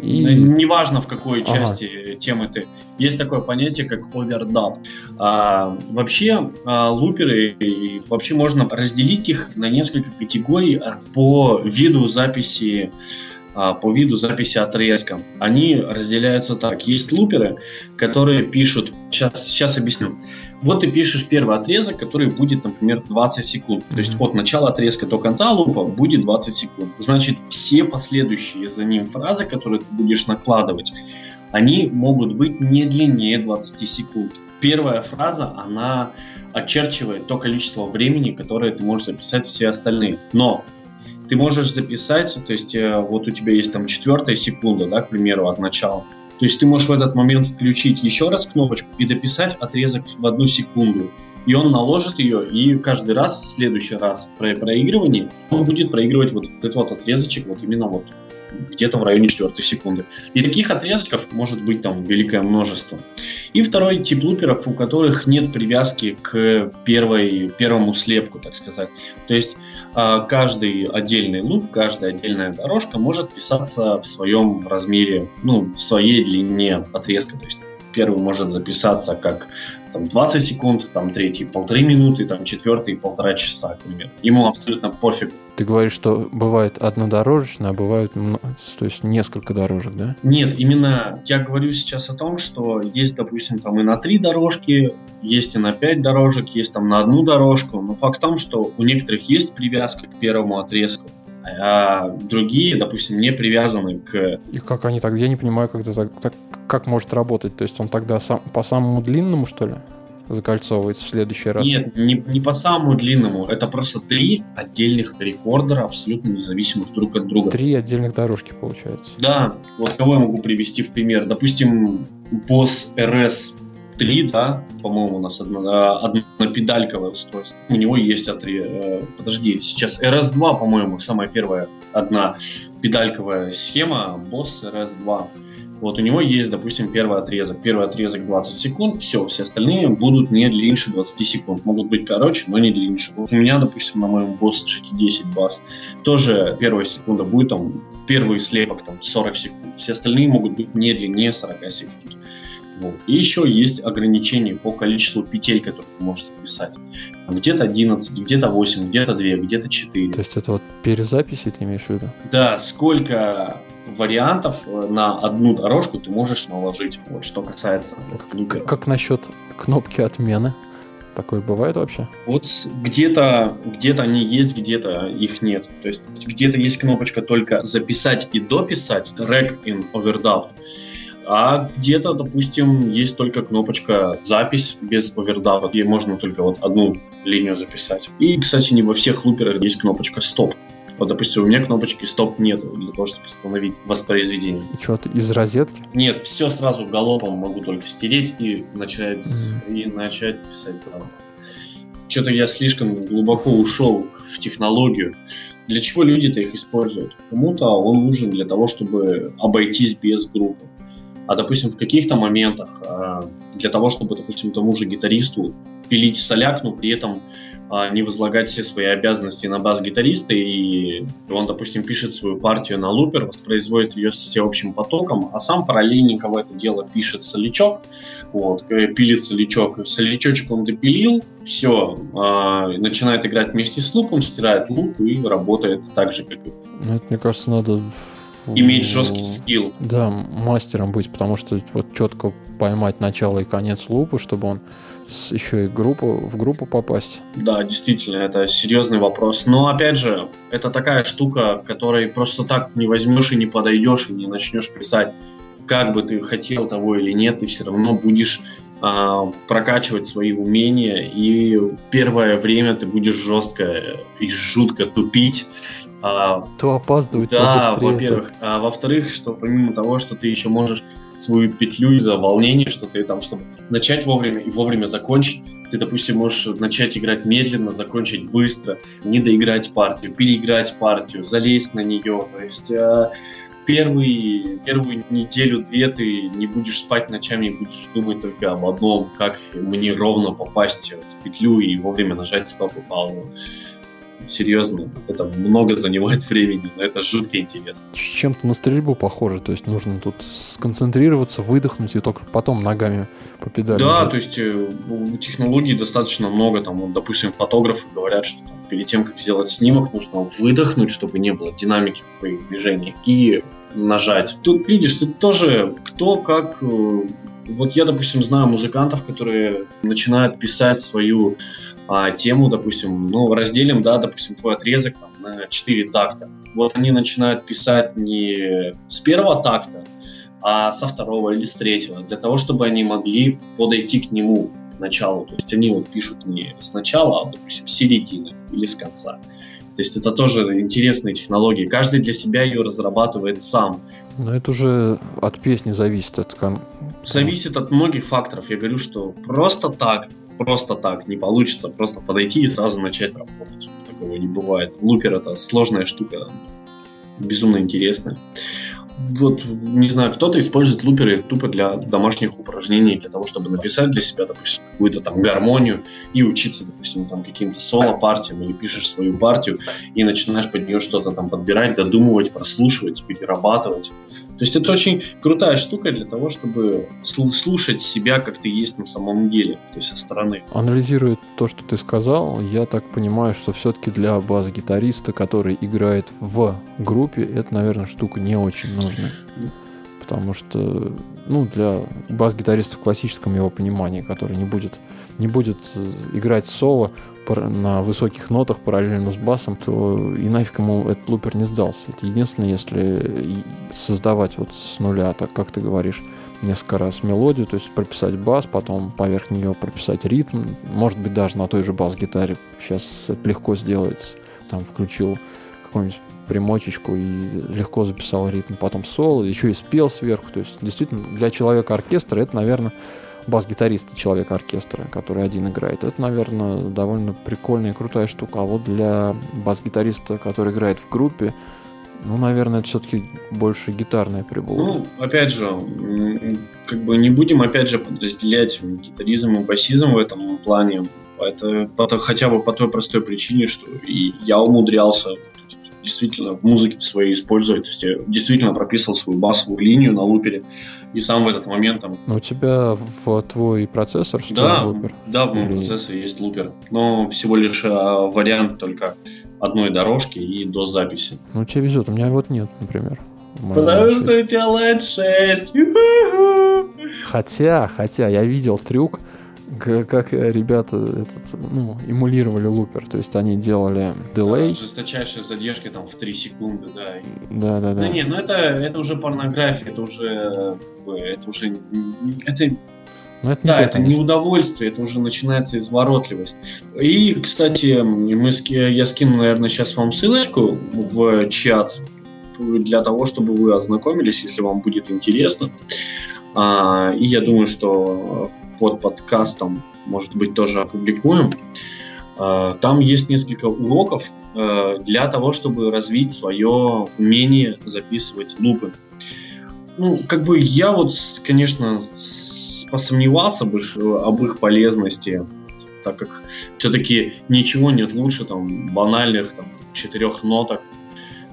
И... Неважно, в какой ага. части темы ты. Есть такое понятие, как овердап. А, вообще, а, луперы, вообще можно разделить их на несколько категорий по виду записи по виду записи отрезка. Они разделяются так. Есть луперы, которые пишут, сейчас, сейчас объясню. Вот ты пишешь первый отрезок, который будет, например, 20 секунд. То есть от начала отрезка до конца лупа будет 20 секунд. Значит, все последующие за ним фразы, которые ты будешь накладывать, они могут быть не длиннее 20 секунд. Первая фраза, она очерчивает то количество времени, которое ты можешь записать все остальные. Но ты можешь записать, то есть э, вот у тебя есть там четвертая секунда, да, к примеру, от начала. То есть ты можешь в этот момент включить еще раз кнопочку и дописать отрезок в одну секунду. И он наложит ее, и каждый раз, в следующий раз при проигрывании, он будет проигрывать вот этот вот отрезочек, вот именно вот где-то в районе четвертой секунды. И таких отрезков может быть там великое множество. И второй тип луперов, у которых нет привязки к первой, первому слепку, так сказать. То есть каждый отдельный луп, каждая отдельная дорожка может писаться в своем размере, ну, в своей длине отрезка. То есть первый может записаться как там 20 секунд, там третий полторы минуты, там четвертый полтора часа, например. Ему абсолютно пофиг. Ты говоришь, что бывает однодорожечное, а бывает то есть несколько дорожек, да? Нет, именно я говорю сейчас о том, что есть, допустим, там и на три дорожки, есть и на пять дорожек, есть там на одну дорожку, но факт в том, что у некоторых есть привязка к первому отрезку, а другие, допустим, не привязаны к... И как они так? Я не понимаю, как это так, так как может работать. То есть он тогда сам, по самому длинному, что ли, закольцовывается в следующий раз? Нет, не, не по самому длинному. Это просто три отдельных рекордера, абсолютно независимых друг от друга. Три отдельных дорожки, получается. Да. Вот кого я могу привести в пример? Допустим, босс RS 3, да, по-моему, у нас одно, однопедальковое устройство. У него есть отри... Э, подожди, сейчас RS2, по-моему, самая первая одна педальковая схема, босс RS2. Вот у него есть, допустим, первый отрезок. Первый отрезок 20 секунд, все, все остальные будут не длиннее 20 секунд. Могут быть короче, но не длиннее. Вот у меня, допустим, на моем босс GT10 бас тоже первая секунда будет там, первый слепок там 40 секунд. Все остальные могут быть не длиннее 40 секунд. Вот. И еще есть ограничения по количеству петель, которые вы можете писать. Где-то 11, где-то 8, где-то 2, где-то 4. То есть это вот перезаписи ты имеешь в виду? Да, сколько вариантов э, на одну дорожку ты можешь наложить. Вот что касается. Как, как насчет кнопки отмены? Такое бывает вообще? Вот где-то где они есть, где-то их нет. То есть где-то есть кнопочка только записать и дописать, rec in overdub. А где-то, допустим, есть только кнопочка запись без овердава, где можно только вот одну линию записать. И, кстати, не во всех луперах есть кнопочка стоп. Вот, допустим, у меня кнопочки стоп нету для того, чтобы остановить воспроизведение. И что, из розетки? Нет, все сразу галопом могу только стереть и начать, mm-hmm. и начать писать заново. Что-то я слишком глубоко ушел в технологию. Для чего люди-то их используют? Кому-то он нужен для того, чтобы обойтись без группы. А, допустим, в каких-то моментах а, для того, чтобы, допустим, тому же гитаристу пилить соляк, но при этом а, не возлагать все свои обязанности на бас-гитариста, и он, допустим, пишет свою партию на лупер, воспроизводит ее с всеобщим потоком, а сам параллельненько в это дело пишет солячок, вот, э, пилит солячок, солячочек он допилил, все, э, начинает играть вместе с лупом, стирает луп и работает так же, как и... Ну, это, мне кажется, надо иметь жесткий скилл. Да, мастером быть, потому что вот четко поймать начало и конец лупа, чтобы он еще и группу, в группу попасть. Да, действительно, это серьезный вопрос. Но опять же, это такая штука, которой просто так не возьмешь и не подойдешь и не начнешь писать. Как бы ты хотел того или нет, ты все равно будешь а, прокачивать свои умения, и первое время ты будешь жестко и жутко тупить, а, то опаздывать, да, то во-первых. А во-вторых, что помимо того, что ты еще можешь свою петлю из-за волнения, что ты там, чтобы начать вовремя и вовремя закончить, ты, допустим, можешь начать играть медленно, закончить быстро, не доиграть партию, переиграть партию, залезть на нее. То есть э, первый, первую неделю-две ты не будешь спать ночами и будешь думать только об одном, как мне ровно попасть в петлю и вовремя нажать стоп и паузу. Серьезно, это много занимает времени, но это жутко интересно. Чем-то на стрельбу похоже, то есть нужно тут сконцентрироваться, выдохнуть и только потом ногами по педали. Да, жать. то есть э, технологий достаточно много, там, вот, допустим, фотографы говорят, что там, перед тем, как сделать снимок, нужно выдохнуть, чтобы не было динамики в твоих движениях, и нажать. Тут, видишь, тут тоже кто как э, вот я, допустим, знаю музыкантов, которые начинают писать свою а, тему, допустим, ну, разделим, да, допустим, твой отрезок там, на 4 такта. Вот они начинают писать не с первого такта, а со второго или с третьего, для того, чтобы они могли подойти к нему к началу. То есть они вот пишут не сначала, а, допустим, с середины или с конца. То есть это тоже интересные технологии. Каждый для себя ее разрабатывает сам. Но это уже от песни зависит. От кон... Зависит от многих факторов. Я говорю, что просто так, просто так не получится. Просто подойти и сразу начать работать. Такого не бывает. Лупер это сложная штука, безумно интересная вот, не знаю, кто-то использует луперы тупо для домашних упражнений, для того, чтобы написать для себя, допустим, какую-то там гармонию и учиться, допустим, там каким-то соло-партиям или пишешь свою партию и начинаешь под нее что-то там подбирать, додумывать, прослушивать, перерабатывать. То есть это очень крутая штука для того, чтобы слушать себя, как ты есть на самом деле, то есть со стороны. Анализируя то, что ты сказал, я так понимаю, что все-таки для бас-гитариста, который играет в группе, это, наверное, штука не очень нужная. Потому что, ну, для бас-гитариста в классическом его понимании, который не будет, не будет э, играть соло, на высоких нотах параллельно с басом, то и нафиг ему этот лупер не сдался. Это единственное, если создавать вот с нуля, так как ты говоришь, несколько раз мелодию, то есть прописать бас, потом поверх нее прописать ритм, может быть даже на той же бас-гитаре сейчас это легко сделается. Там включил какую-нибудь примочечку и легко записал ритм, потом соло, еще и спел сверху. То есть действительно для человека оркестра это, наверное, бас-гитариста, человека оркестра, который один играет. Это, наверное, довольно прикольная и крутая штука. А вот для бас-гитариста, который играет в группе, ну, наверное, это все-таки больше гитарная прибор. Ну, опять же, как бы не будем, опять же, подразделять гитаризм и басизм в этом плане. Это хотя бы по той простой причине, что и я умудрялся действительно в музыке своей использовать. То есть я действительно прописывал свою басовую линию на лупере и сам в этот момент там... Но у тебя в твой процессор да, лупер? Да, в моем Или... процессоре есть лупер. Но всего лишь а, вариант только одной дорожки и до записи. Ну, тебе везет, у меня вот нет, например. Потому что у тебя Light 6. Хотя, хотя, я видел трюк, как ребята этот, ну, эмулировали лупер, то есть они делали дилей. Да, жесточайшие задержки там в 3 секунды, да. Да, да, да. Да нет, ну это, это уже порнография, это уже, это уже, это но это да, то, это конечно. не удовольствие, это уже начинается изворотливость. И, кстати, мы, я скину, наверное, сейчас вам ссылочку в чат для того, чтобы вы ознакомились, если вам будет интересно. А, и я думаю, что под подкастом, может быть, тоже опубликуем. А, там есть несколько уроков а, для того, чтобы развить свое умение записывать лупы. Ну, как бы я вот, конечно, посомневался бы об их полезности, так как все-таки ничего нет лучше там банальных там, четырех ноток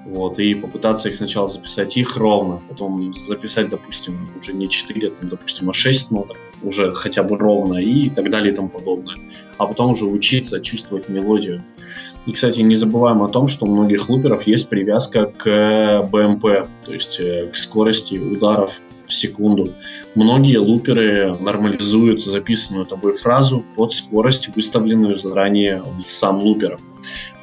вот, и попытаться их сначала записать их ровно, потом записать, допустим, уже не 4, там, допустим, а 6 ноток, уже хотя бы ровно и так далее и тому подобное. А потом уже учиться чувствовать мелодию. И, кстати, не забываем о том, что у многих луперов есть привязка к БМП, то есть э, к скорости ударов в секунду. Многие луперы нормализуют записанную тобой фразу под скорость, выставленную заранее в сам лупер.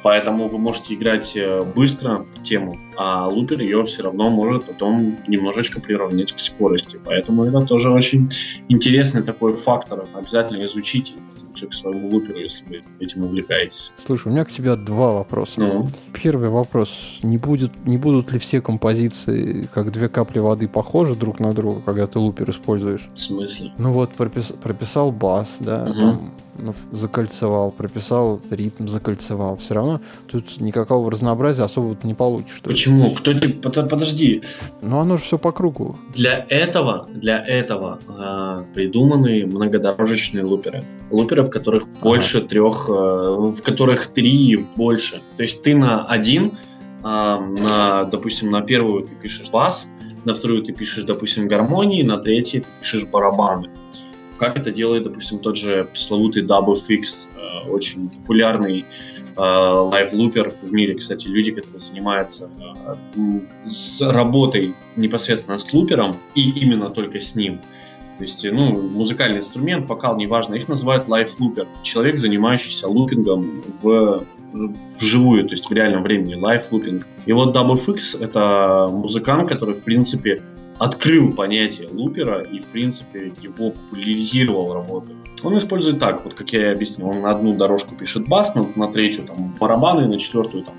Поэтому вы можете играть э, быстро тему, а лупер ее все равно может потом немножечко приравнять к скорости. Поэтому это тоже очень интересный такой фактор. Обязательно изучите к своему луперу, если вы этим увлекаетесь. Слушай, у меня к тебе два вопроса. Ну? Первый вопрос. Не, будет, не будут ли все композиции, как две капли воды, похожи друг на друга, когда ты лупер используешь? В смысле? Ну вот пропис, прописал бас, да, угу. там закольцевал, прописал ритм, закольцевал. Все равно тут никакого разнообразия особо не получишь. Почему? Кто подожди. Ну оно же все по кругу. Для этого, для этого э, придуманы многодорожечные луперы. Луперы, в которых ага. больше трех, э, в которых три больше. То есть ты на один, э, на, допустим, на первую ты пишешь бас, на вторую ты пишешь, допустим, гармонии, на третьей ты пишешь барабаны. Как это делает, допустим, тот же пресловутый Dub FX, э, очень популярный э, live-looper в мире. Кстати, люди, которые занимаются э, с работой непосредственно с лупером и именно только с ним, то есть, ну, музыкальный инструмент, вокал, неважно, их называют live-looper. Человек, занимающийся лупингом в вживую, то есть в реальном времени, live-looping. И вот Dub FX — это музыкант, который, в принципе, открыл понятие лупера и, в принципе, его популяризировал работу. Он использует так, вот как я и объяснил, он на одну дорожку пишет бас, на, на третью там барабаны, на четвертую там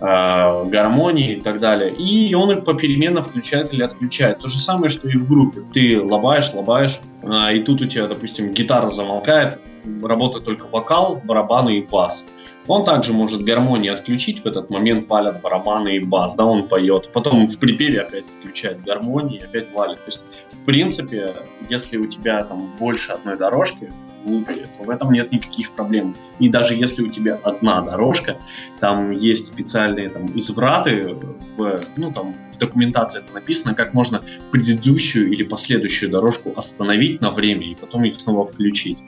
э, гармонии и так далее. И он их попеременно включает или отключает. То же самое, что и в группе. Ты лобаешь, лобаешь, э, и тут у тебя, допустим, гитара замолкает, работает только вокал, барабаны и бас. Он также может гармонии отключить, в этот момент валят барабаны и бас, да, он поет. Потом в припеве опять включает гармонии, опять валит. То есть, в принципе, если у тебя там больше одной дорожки в то в этом нет никаких проблем. И даже если у тебя одна дорожка, там есть специальные там извраты, в, ну там в документации это написано, как можно предыдущую или последующую дорожку остановить на время и потом их снова включить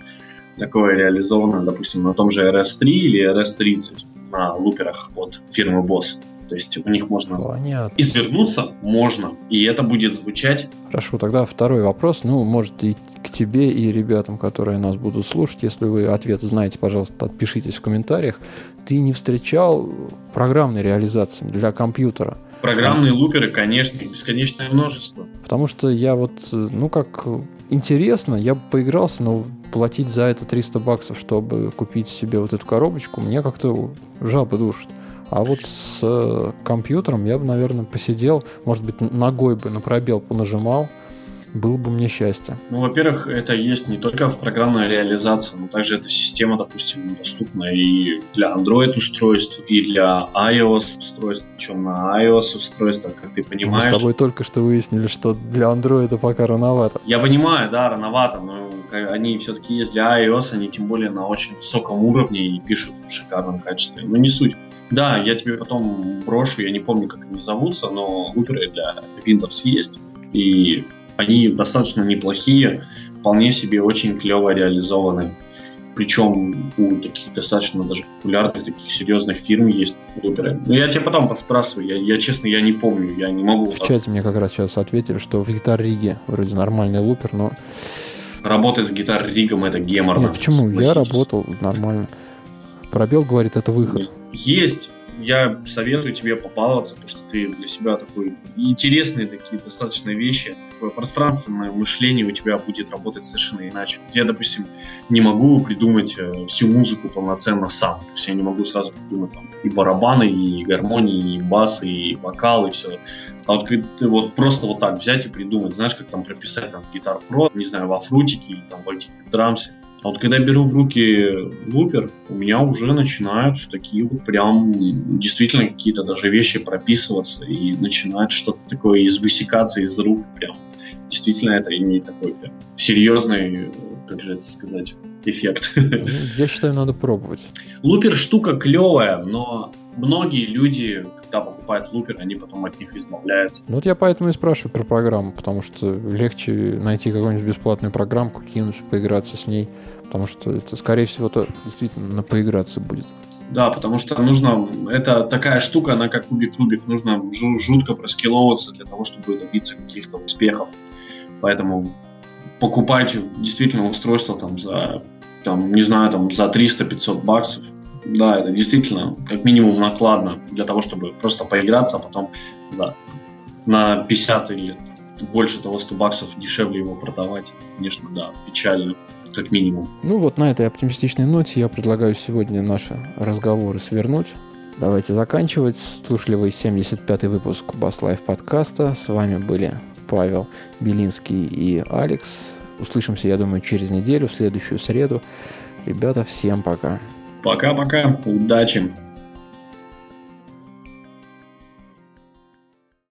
такое реализовано, допустим, на том же RS3 или RS30 на луперах от фирмы Boss. То есть у них можно Понятно. извернуться, можно, и это будет звучать. Хорошо, тогда второй вопрос, ну, может и к тебе, и ребятам, которые нас будут слушать. Если вы ответ знаете, пожалуйста, отпишитесь в комментариях. Ты не встречал программной реализации для компьютера? Программные луперы, конечно, бесконечное множество. Потому что я вот, ну как, интересно, я поигрался, но платить за это 300 баксов, чтобы купить себе вот эту коробочку, мне как-то жаба душит. А вот с э, компьютером я бы, наверное, посидел, может быть, ногой бы на пробел понажимал, было бы мне счастье. Ну, во-первых, это есть не только в программной реализации, но также эта система, допустим, доступна и для Android устройств, и для iOS устройств, причем на iOS устройствах, как ты понимаешь. Мы с тобой только что выяснили, что для Android пока рановато. Я понимаю, да, рановато, но они все-таки есть для iOS, они тем более на очень высоком уровне и пишут в шикарном качестве. Но не суть. Да, я тебе потом брошу, я не помню, как они зовутся, но луперы для Windows есть. И они достаточно неплохие, вполне себе очень клево реализованы. Причем у таких достаточно даже популярных, таких серьезных фирм есть луперы. Но я тебе потом поспрашиваю, я, я честно, я не помню, я не могу. В чате мне как раз сейчас ответили, что в Гитар Риге вроде нормальный лупер, но... Работать с Гитар Ригом это геморно. Нет, почему? Я работал нормально. Пробел говорит, это выход. Есть я советую тебе попаловаться, потому что ты для себя такой интересные такие достаточно вещи, такое пространственное мышление у тебя будет работать совершенно иначе. Я, допустим, не могу придумать э, всю музыку полноценно сам. То есть я не могу сразу придумать там и барабаны, и гармонии, и басы, и вокал, и все. А вот ты вот просто вот так взять и придумать, знаешь, как там прописать там гитар про, не знаю, во фрутике или там в Altitude Drums, а вот когда беру в руки лупер, у меня уже начинают такие вот прям действительно какие-то даже вещи прописываться и начинает что-то такое из высекаться из рук прям. Действительно это имеет такой прям серьезный, как же это сказать, эффект. Ну, я считаю, надо пробовать. Лупер штука клевая, но многие люди, когда покупают лупер, они потом от них избавляются. Ну вот я поэтому и спрашиваю про программу, потому что легче найти какую-нибудь бесплатную программку, кинуть, поиграться с ней, потому что это, скорее всего, то действительно на поиграться будет. Да, потому что нужно, это такая штука, она как кубик-рубик, нужно жутко проскиловываться для того, чтобы добиться каких-то успехов. Поэтому покупать действительно устройство там за, там, не знаю, там за 300-500 баксов, да, это действительно как минимум накладно для того, чтобы просто поиграться, а потом за, на 50 или больше того 100 баксов дешевле его продавать. Конечно, да, печально как минимум. Ну вот на этой оптимистичной ноте я предлагаю сегодня наши разговоры свернуть. Давайте заканчивать. Слушали вы 75-й выпуск Bass Life подкаста. С вами были Павел Белинский и Алекс. Услышимся, я думаю, через неделю, в следующую среду. Ребята, всем пока. Пока-пока. Удачи.